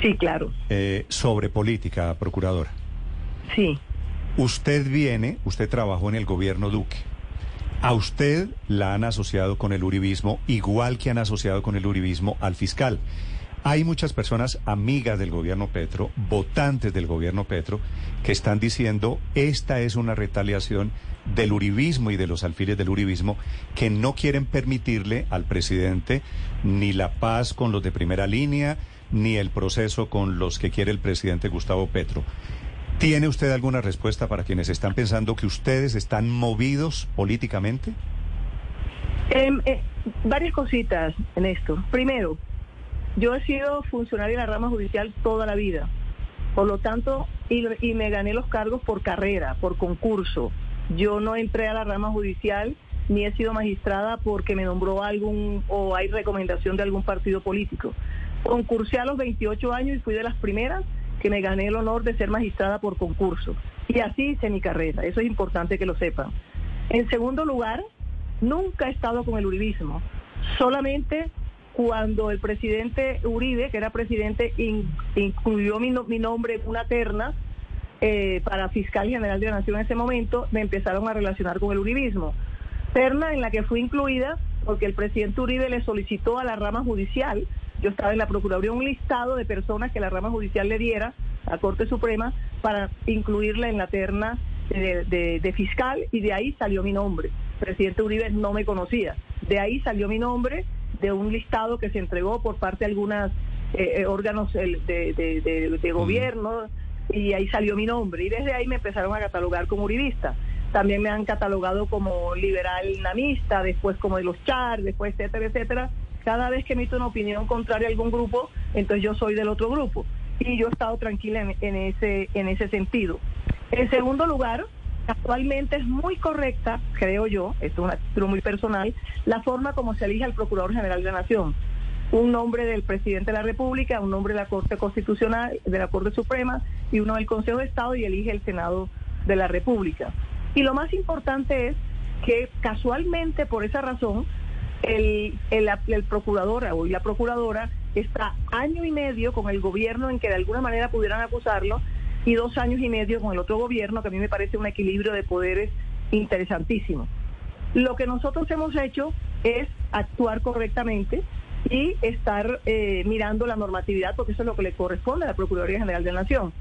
Sí, claro. Eh, sobre política, procuradora. Sí. Usted viene, usted trabajó en el gobierno Duque. A usted la han asociado con el uribismo, igual que han asociado con el uribismo al fiscal. Hay muchas personas amigas del gobierno Petro, votantes del gobierno Petro, que están diciendo esta es una retaliación del uribismo y de los alfiles del uribismo que no quieren permitirle al presidente ni la paz con los de primera línea, ni el proceso con los que quiere el presidente Gustavo Petro. ¿Tiene usted alguna respuesta para quienes están pensando que ustedes están movidos políticamente? Eh, eh, varias cositas en esto. Primero, yo he sido funcionaria de la rama judicial toda la vida. Por lo tanto, y, y me gané los cargos por carrera, por concurso. Yo no entré a la rama judicial ni he sido magistrada porque me nombró algún o hay recomendación de algún partido político. Concursé a los 28 años y fui de las primeras que me gané el honor de ser magistrada por concurso. Y así hice mi carrera, eso es importante que lo sepan. En segundo lugar, nunca he estado con el uribismo, solamente cuando el presidente Uribe, que era presidente, in, incluyó mi, mi, nombre en una terna eh, para fiscal general de la Nación en ese momento, me empezaron a relacionar con el uribismo. Terna en la que fui incluida porque el presidente Uribe le solicitó a la rama judicial yo estaba en la Procuraduría un listado de personas que la rama judicial le diera a Corte Suprema para incluirla en la terna de, de, de, fiscal y de ahí salió mi nombre. Presidente Uribe no me conocía. De ahí salió mi nombre de un listado que se entregó por parte de algunos eh, órganos de, de, gobierno y ahí salió mi nombre. Y desde ahí me empezaron a catalogar como uribista. También me han catalogado como liberal namista, después como de los char, después etcétera, etcétera cada vez que emito una opinión contraria a algún grupo, entonces yo soy del otro grupo. Y yo he estado tranquila en, en, ese, en ese sentido. En segundo lugar, actualmente es muy correcta, creo yo, esto es un título muy personal, la forma como se elige al Procurador General de la Nación. Un nombre del presidente de la República, un nombre de la Corte Constitucional, de la Corte Suprema y uno del Consejo de Estado y elige el Senado de la República. Y lo más importante es que casualmente por esa razón el, el, el procurador o la procuradora está año y medio con el gobierno en que de alguna manera pudieran acusarlo y dos años y medio con el otro gobierno, que a mí me parece un equilibrio de poderes interesantísimo. Lo que nosotros hemos hecho es actuar correctamente y estar eh, mirando la normatividad, porque eso es lo que le corresponde a la Procuraduría General de la Nación.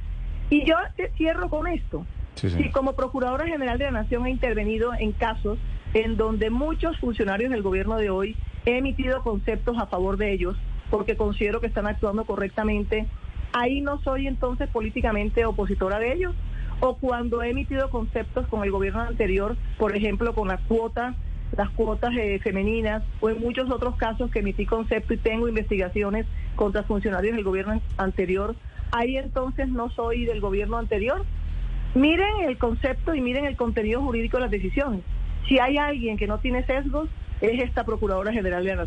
Y yo cierro con esto. Sí, sí. Si como Procuradora General de la Nación ha intervenido en casos en donde muchos funcionarios del gobierno de hoy he emitido conceptos a favor de ellos porque considero que están actuando correctamente, ahí no soy entonces políticamente opositora de ellos. O cuando he emitido conceptos con el gobierno anterior, por ejemplo, con las cuotas, las cuotas eh, femeninas, o en muchos otros casos que emití concepto y tengo investigaciones contra funcionarios del gobierno anterior, ahí entonces no soy del gobierno anterior. Miren el concepto y miren el contenido jurídico de las decisiones. Si hay alguien que no tiene sesgos, es esta Procuradora General de la.